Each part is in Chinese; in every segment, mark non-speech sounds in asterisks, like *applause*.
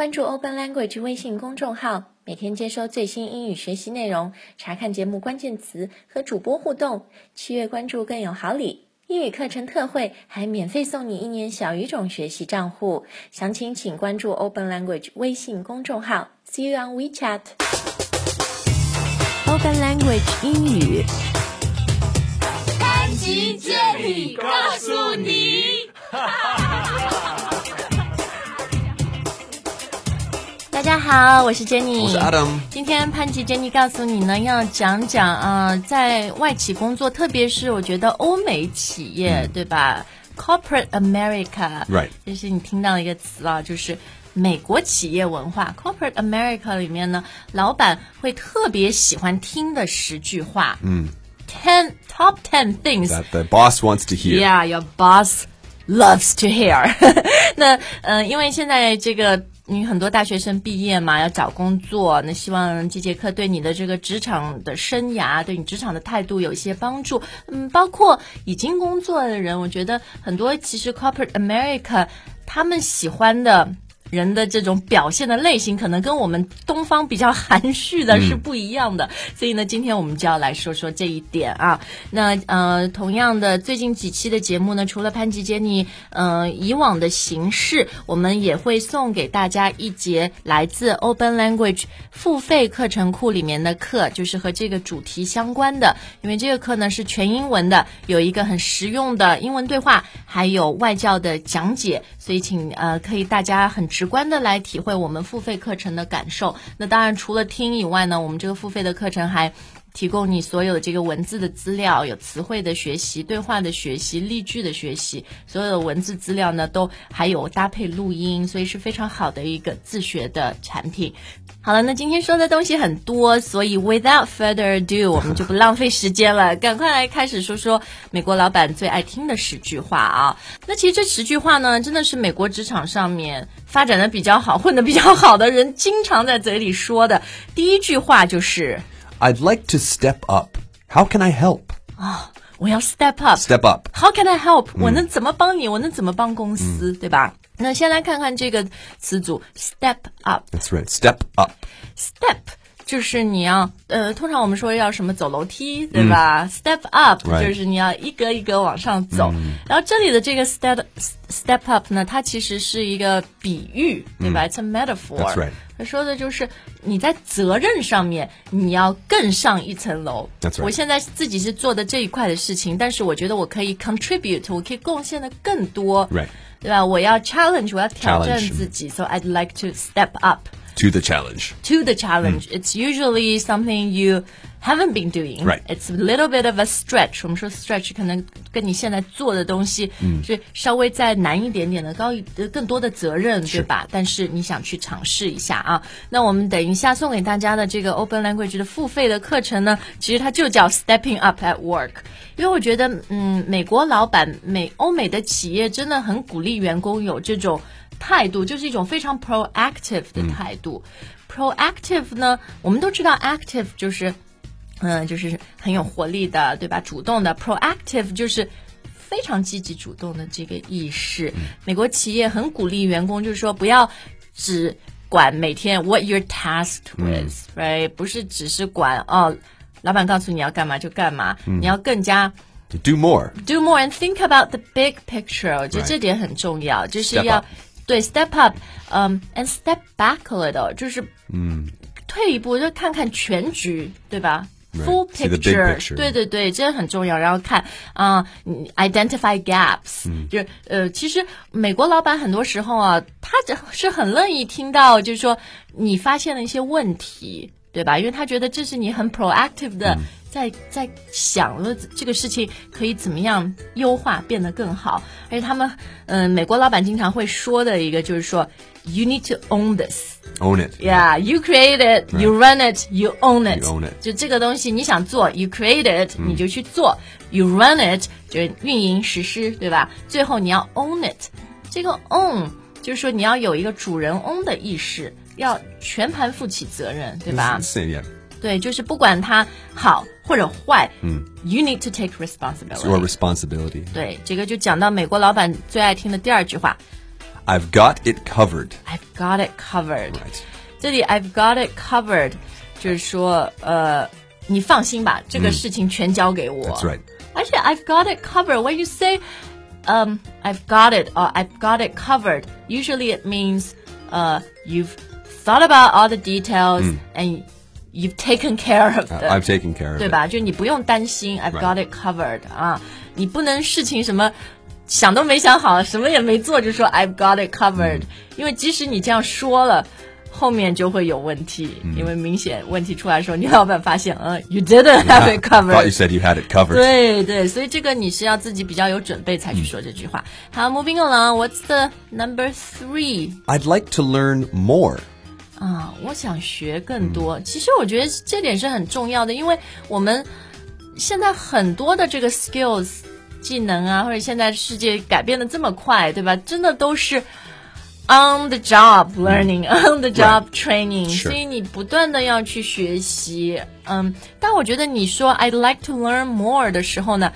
关注 Open Language 微信公众号，每天接收最新英语学习内容，查看节目关键词和主播互动。七月关注更有好礼，英语课程特惠，还免费送你一年小语种学习账户。详情请关注 Open Language 微信公众号。See you on WeChat。Open Language 英语。班级接力告诉你。大家好，我是 Jenny，我是 Adam。今天潘吉 Jenny 告诉你呢，要讲讲啊、呃在外企工作，特别是我觉得欧美企业，对吧？Corporate America，Right 就是你听到一个词啊，就是。美国企业文化 （Corporate America） 里面呢，老板会特别喜欢听的十句话，嗯，ten top ten things That the boss wants to hear. Yeah, your boss loves to hear 那。呃，因为现在这个你很多大学生毕业嘛，要找工作，那希望这节课对你的这个职场的生涯，对你职场的态度有一些帮助。嗯，包括已经工作的人，我觉得很多其实 Corporate America 他们喜欢的。人的这种表现的类型，可能跟我们东方比较含蓄的是不一样的，所以呢，今天我们就要来说说这一点啊。那呃，同样的，最近几期的节目呢，除了潘吉杰尼呃以往的形式，我们也会送给大家一节来自 Open Language 付费课程库里面的课，就是和这个主题相关的。因为这个课呢是全英文的，有一个很实用的英文对话，还有外教的讲解，所以请呃可以大家很直观的来体会我们付费课程的感受。那当然除了听以外呢，我们这个付费的课程还。提供你所有的这个文字的资料，有词汇的学习、对话的学习、例句的学习，所有的文字资料呢都还有搭配录音，所以是非常好的一个自学的产品。好了，那今天说的东西很多，所以 without further ado，*laughs* 我们就不浪费时间了，赶快来开始说说美国老板最爱听的十句话啊。那其实这十句话呢，真的是美国职场上面发展的比较好、混的比较好的人经常在嘴里说的。第一句话就是。I'd like to step up. How can I help? 我要 step up。 Step up. How can I help？、我能怎么帮你？我能怎么帮公司？对吧？那先来看看这个词组 step up。 That's right. Step up. step 就是你要呃，通常我们说要什么走楼梯，对吧、s t e p up 就是你要一格一格往上走。然后这里的这个 step step up 呢，它其实是一个比喻，对吧、i t s a metaphor。That's right 他说的就是你在责任上面你要更上一层楼。Right 我现在自己是做的这一块的事情，但是我觉得我可以 contribute，我可以贡献的更多。Right 对吧？我要 challenge，我要挑战自己，so I'd like to step up。To the challenge. to the challenge. It's usually something you haven't been doing. Right. It's a little bit of a stretch. 我们说 stretch 可能跟你现在做的东西是稍微再难一点点的，高一呃更多的责任，对吧？但是你想去尝试一下啊。那我们等一下送给大家的这个 Open Language 的付费的课程呢，其实它就叫 Stepping Up at Work。因为我觉得，嗯，美国老板、美欧美的企业真的很鼓励员工有这种态度，就是一种非常 proactive 的态度。proactive 呢，我们都知道 active 就是，嗯、就是很有活力的，对吧？主动的。proactive 就是非常积极主动的这个意识。美国企业很鼓励员工，就是说不要只管每天 what you're tasked with，right？、不是只是管哦，老板告诉你要干嘛就干嘛，你要更加。To do more. do more and think about the big picture，我觉得这点很重要，就是要对 step up，嗯、a n d step back a little，就是嗯，退一步就看看全局，对吧 Full picture. 对对对，这很重要。然后看啊、你 identify gaps，、就是呃，其实美国老板很多时候啊，他这是很乐意听到，就是说你发现了一些问题，对吧？因为他觉得这是你很 proactive 的。在在想了这个事情可以怎么样优化变得更好，而且他们嗯、美国老板经常会说的一个就是说，you need to own this。Own it. Yeah, you create it, you run it, you own it. You own it. 就这个东西，你想做，you create it，、你就去做；you run it，就是运营实施，对吧？最后你要 own it。这个 own 就是说你要有一个主人翁的意识，要全盘负起责任，对吧.对，就是不管它好或者坏，嗯，you need to take responsibility。 It's your responsibility. 对，这个就讲到美国老板最爱听的第二句话 I've got it covered. I've got it covered。 Right. 这里 I've got it covered，就是说，呃，你放心吧，这个事情全交给我。 That's right. 而且 I've got it covered. When you say, um, I've got it or I've got it covered, usually it means, uh, you've thought about all the details and you've taken care of Uh, them. I've taken care of 对 it. 吧？就你不用担心，I've Right. got it covered 啊，你不能事情什么想都没想好，什么也没做就说 I've got it covered，、因为即使你这样说了。后面就会有问题，因为明显问题出来的时候，你老板发现，嗯，you didn't have it covered， Thought you said you had it covered. 对对，所以这个你是要自己比较有准备才去说这句话。好，moving along，what's the number three？ I'd like to learn more. 啊，我想学更多。其实我觉得这点是很重要的，因为我们现在很多的这个 skills 技能啊，或者现在世界改变的这么快，对吧？真的都是 on the job learning、on the job training，、所以你不断的要去学习。嗯，但我觉得你说 I'd like to learn more 的时候呢，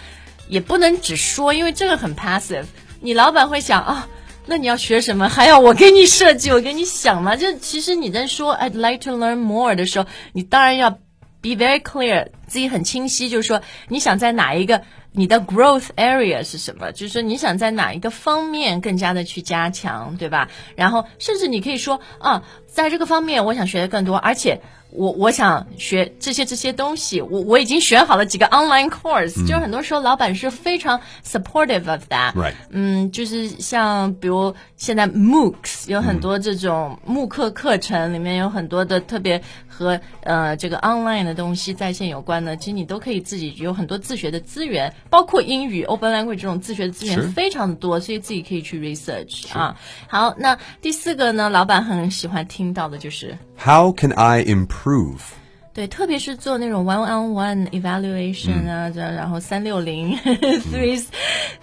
也不能只说，因为这个很 passive。你老板会想啊。那你要学什么？还要我给你设计，我给你想吗？就其实你在说 I'd like to learn more 的时候，你当然要 be very clear，自己很清晰，就是说你想在哪一个你的 growth area 是什么，就是说你想在哪一个方面更加的去加强，对吧？然后甚至你可以说啊，在这个方面我想学的更多，而且。我我想学这些这些东西，我我已经选好了几个 online course，、就是很多时候老板是非常 supportive of that，Right. 嗯，就是像比如现在 MOOCs 有很多这种慕课课程，里面有很多的特别和呃这个 online 的东西在线有关的，其实你都可以自己有很多自学的资源，包括英语 Open Language 这种自学的资源非常的多，所以自己可以去 research 啊。好，那第四个呢，老板很喜欢听到的就是。How can I improve? 对，特别是做那种 one on one evaluation 啊，这、然后三六零 three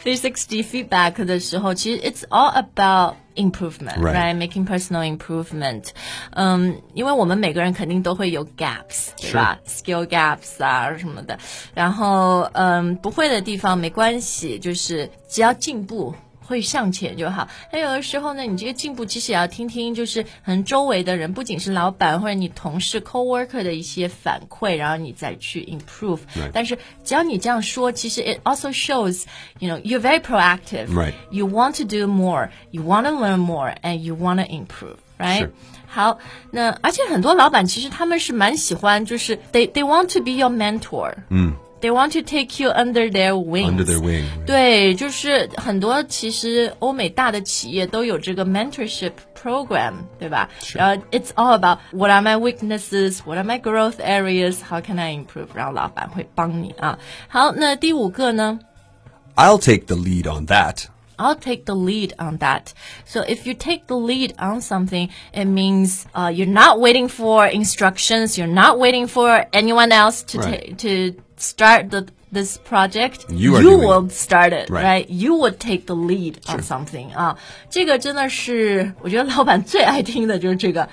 three sixty feedback 的时候，其实 it's all about improvement, Right. Making personal improvement. 嗯，因为我们每个人肯定都会有 gaps，对吧？skill gaps 啊什么的。然后，嗯，不会的地方没关系，就是只要进步。会向前就好。那有的时候呢，你这个进步其实也要听听，就是可能周围的人，不仅是老板或者你同事、coworker 的一些反馈，然后你再去 improve。 Right. 但是只要你这样说，其实 it also shows you know you're very proactive. Right. You want to do more. You want to learn more, and you want to improve. Right. 是好，那而且很多老板其实他们是蛮喜欢，就是 they they want to be your mentor. 嗯。 They want to take you under their wings. Under their wing. 对，就是很多其实欧美大的企业都有这个 mentorship program，对吧？然后 it's all about what are my weaknesses, what are my growth areas, how can I improve？然后老板会帮你啊。好，那第五个呢？ I'll take the lead on that. I'll take the lead on that. So if you take the lead on something, it means uh, you're not waiting for instructions. You're not waiting for anyone else to Right. ta- to start the this project. You are doing will start it, Right. right? You would take the lead on something. 啊，这个真的是我觉得老板最爱听的就是这个。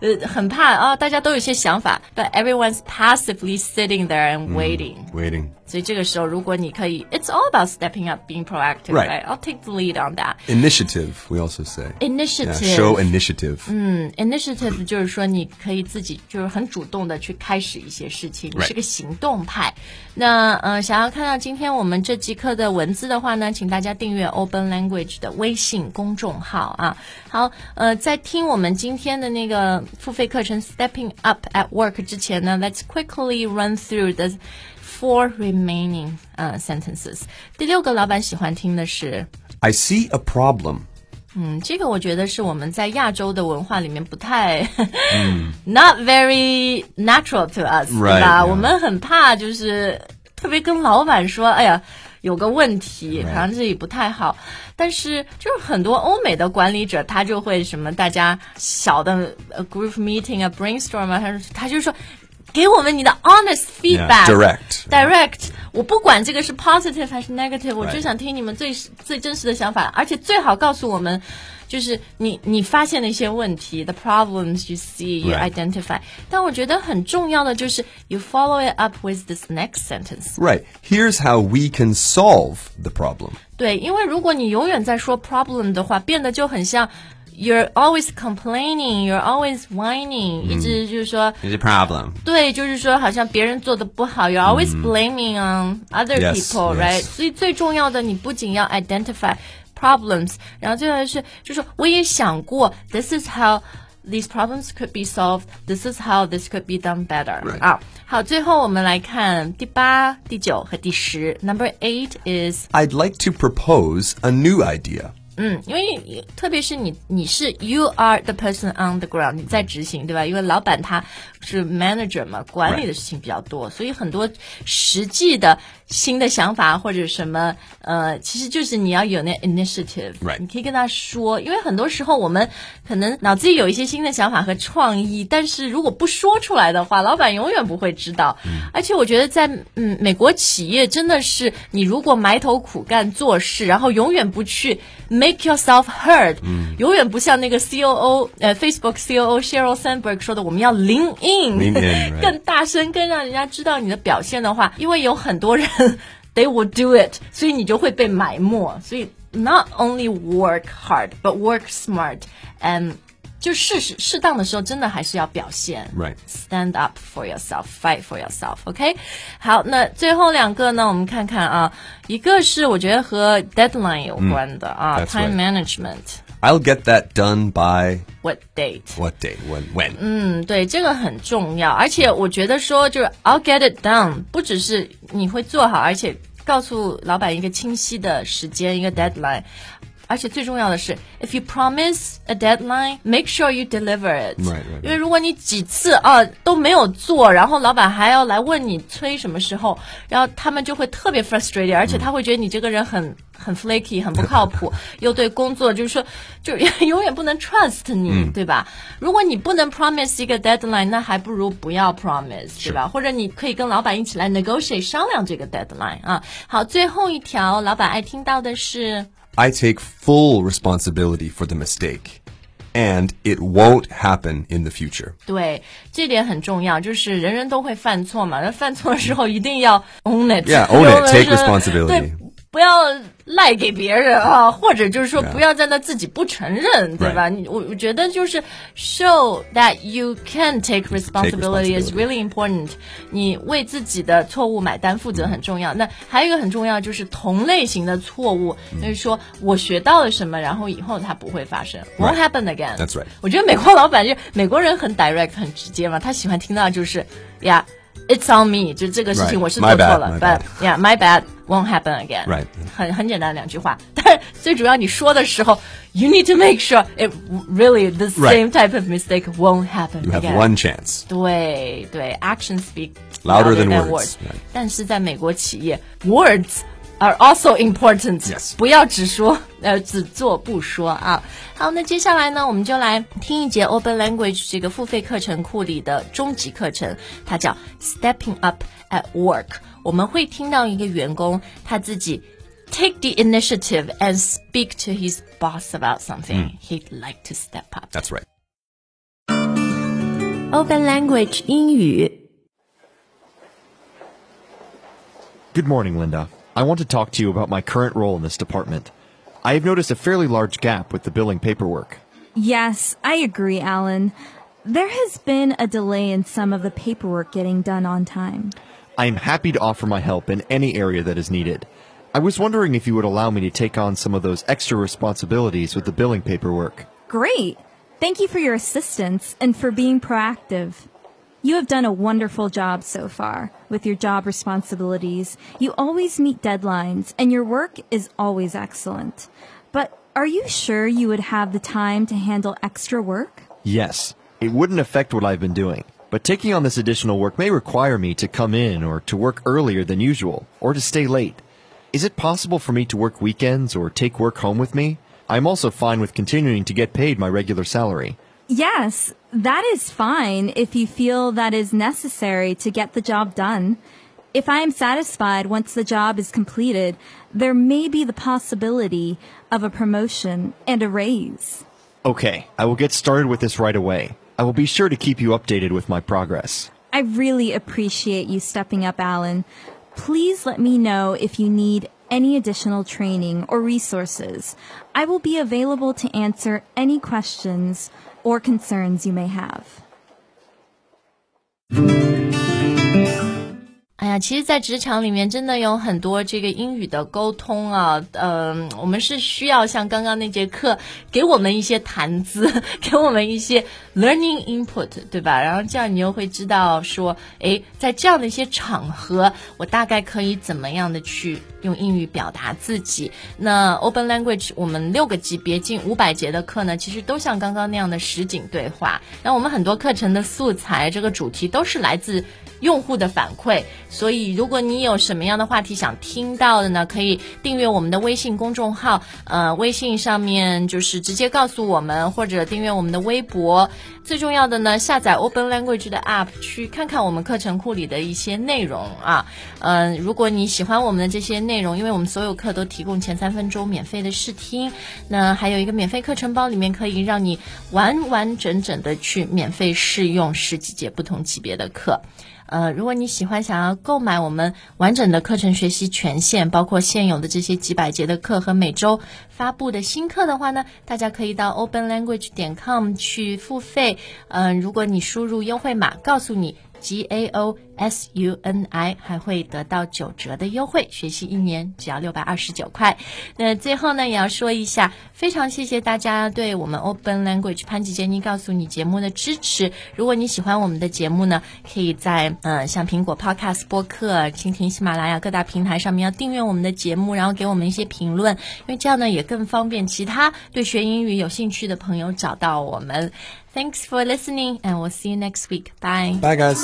呃，很怕啊，大家都有一些想法，but everyone's passively sitting there and waiting、 Waiting. 所以这个时候，如果你可以，it's all about stepping up, being proactive, Right. right? I'll take the lead on that. Initiative, we also say. Yeah, Initiative. show initiative. 嗯，initiative 就是说你可以自己就是很主动的去开始一些事情，你 Right. 是个行动派。那呃，想要看到今天我们这节课的文字的话呢，请大家订阅 Open Language 的微信公众号啊。好，呃，在听我们今天的那个 付费课程 Stepping Up at Work 之前呢，Let's quickly run through the four remaining 呃 sentences。第六个老板喜欢听的是。 I see a problem. 嗯，这个我觉得是我们在亚洲的文化里面不太、not very natural to us，、对 Right, 吧 yeah. 我们很怕就是特别跟老板说，哎呀。 有个问题，好像这里不太好，但是就是很多欧美的管理者，他就会什么，大家小的呃 group meeting 啊，brainstorm 啊，他他就说，给我们你的 honest feedback，、direct. direct，我不管这个是 positive 还是 negative，我.就想听你们最最真实的想法，而且最好告诉我们，就是你你发现的一些问题，the problems you see you Right. identify。但我觉得很重要的就是 you follow it up with this next sentence。 Right. Here's how we can solve the problem. 对，因为如果你永远在说 problem 的话，变得就很像 you're always complaining, you're always whining，、一直就是说。 It's a problem. 对，就是说，好像别人做的不好，you're always blaming on other Yes, people, yes. right？所以最重要的，你不仅要 identify problems，然后最后是，就是说我也想过，this is how these problems could be solved. This is how this could be done better. Right. 啊，好，最后我们来看第八、第九和第十。Number eight is I'd like to propose a new idea. 嗯，因为特别是你，你是 you are the person on the ground，你在执行，对吧？因为老板他是 manager 嘛，管理的事情比较多所以很多实际的 新的想法或者什么，呃，其实就是你要有那 initiative，、你可以跟他说，因为很多时候我们可能脑子里有一些新的想法和创意，但是如果不说出来的话，老板永远不会知道。而且我觉得在嗯美国企业真的是，你如果埋头苦干做事，然后永远不去 make yourself heard，、永远不像那个 COO 呃 Facebook COO Sheryl Sandberg 说的，我们要 lean in，, Lean *laughs* in, right. 更大声，更让人家知道你的表现的话，因为有很多人 *laughs* they will do it，所以你就会被埋没。所以 not only work hard but work smart and 就适时适当的时候，真的还是要表现 Right. Stand up for yourself, fight for yourself. OK，好，那最后两个呢？我们看看啊，一个是我觉得和 deadline 有关的、啊 that's ，time right. management. I'll get that done by What date? what day? When? When? 嗯，对，这个很重要，而且我觉得说就是 I'll get it done，不只是你会做好，而且告诉老板一个清晰的时间，一个 deadline。而且最重要的是，if you promise a deadline, make sure you deliver it. Right, right, 因为如果你几次啊都没有做，然后老板还要来问你催什么时候，然后他们就会特别 frustrated，而且他会觉得你这个人很 很 flaky，很不靠谱，又对工作就是说就永远不能 *laughs* trust *laughs* 你，对吧？如果你不能 promise 一个 deadline，那还不如不要 promise，对吧？或者你可以跟老板一起来 negotiate 商量这个 deadline 啊。好，最后一条，老板爱听到的是。 I take full responsibility for the mistake, and it won't happen in the future. 对，这点很重要，就是人人都会犯错嘛。那犯错的时候一定要 own it， Yeah, own it, 有的 take 时候 responsibility. 对， 不要赖给别人啊，或者就是说不要在那自己不承认，对吧？你我我觉得就是 show that you can take responsibility is really important。你为自己的错误买单负责很重要。那还有一个很重要就是同类型的错误，就是说我学到了什么，然后以后它不会发生，won't Right. happen again。That's right. 我觉得美国老板就美国人很 direct 很直接嘛，他喜欢听到就是呀。It's on me，就这个事情.我是做错了 bad. yeah, my bad won't happen again。 Right. 很很简单的两句话，但是最主要你说的时候，you *laughs* need to make sure it really the Right. same type of mistake won't happen You have again。 one chance. 对对，action speak Louder than words words. Right. 但是在美国企业，words are also important。 Yes. 不要只说呃只做不说啊。好，那接下来呢，我们就来听一节 Open Language 这个付费课程库里的终极课程，它叫 Stepping Up at Work。我们会听到一个员工他自己 take the initiative and speak to his boss about something he'd like to step up。 That's right. Open Language 英语。 Good morning, Linda. I want to talk to you about my current role in this department. I have noticed a fairly large gap with the billing paperwork. Yes, I agree, Alan. There has been a delay in some of the paperwork getting done on time. I am happy to offer my help in any area that is needed. I was wondering if you would allow me to take on some of those extra responsibilities with the billing paperwork. Great! Thank you for your assistance and for being proactive. You have done a wonderful job so far with your job responsibilities. You always meet deadlines and your work is always excellent. But are you sure you would have the time to handle extra work? Yes, it wouldn't affect what I've been doing, but taking on this additional work may require me to come in or to work earlier than usual or to stay late. Is it possible for me to work weekends or take work home with me? I'm also fine with continuing to get paid my regular salary. Yes, that is fine if you feel that is necessary to get the job done. If I am satisfied once the job is completed, there may be the possibility of a promotion and a raise. Okay, I will get started with this right away. I will be sure to keep you updated with my progress. I really appreciate you stepping up, Alan. Please let me know if you need any additional training or resources, I will be available to answer any questions or concerns you may have. 哎呀，其实，在职场里面，真的有很多这个英语的沟通啊，嗯、我们是需要像刚刚那节课给我们一些谈资，*laughs* 给我们一些 learning input，对吧？然后这样你又会知道说，诶，在这样的一些场合，我大概可以怎么样的去用英语表达自己。那 Open Language 我们六个级别近五百节的课呢，其实都像刚刚那样的实景对话。那我们很多课程的素材，这个主题都是来自。用户的反馈，所以如果你有什么样的话题想听到的呢，可以订阅我们的微信公众号，呃，微信上面就是直接告诉我们，或者订阅我们的微博。最重要的呢，下载 Open Language 的 App 去看看我们课程库里的一些内容啊。嗯、如果你喜欢我们的这些内容，因为我们所有课都提供前三分钟免费的试听，那还有一个免费课程包，里面可以让你完完整整的去免费试用十几节不同级别的课。呃，如果你喜欢想要购买我们完整的课程学习权限，包括现有的这些几百节的课和每周发布的新课的话呢，大家可以到 openlanguage 点 com 去付费。嗯、如果你输入优惠码，告诉你 G A O S U N I，还会得到九折的优惠，学习一年只要六百二十九块。那最后呢，也要说一下，非常谢谢大家对我们 Open Language 潘吉杰尼告诉你节目的支持。如果你喜欢我们的节目呢，可以在呃像苹果 Podcast 播客、蜻蜓、喜马拉雅各大平台上面要订阅我们的节目，然后给我们一些评论，因为这样呢也更方便其他对学英语有兴趣的朋友找到我们。Thanks for listening, and we'll see you next week. Bye. Bye, guys.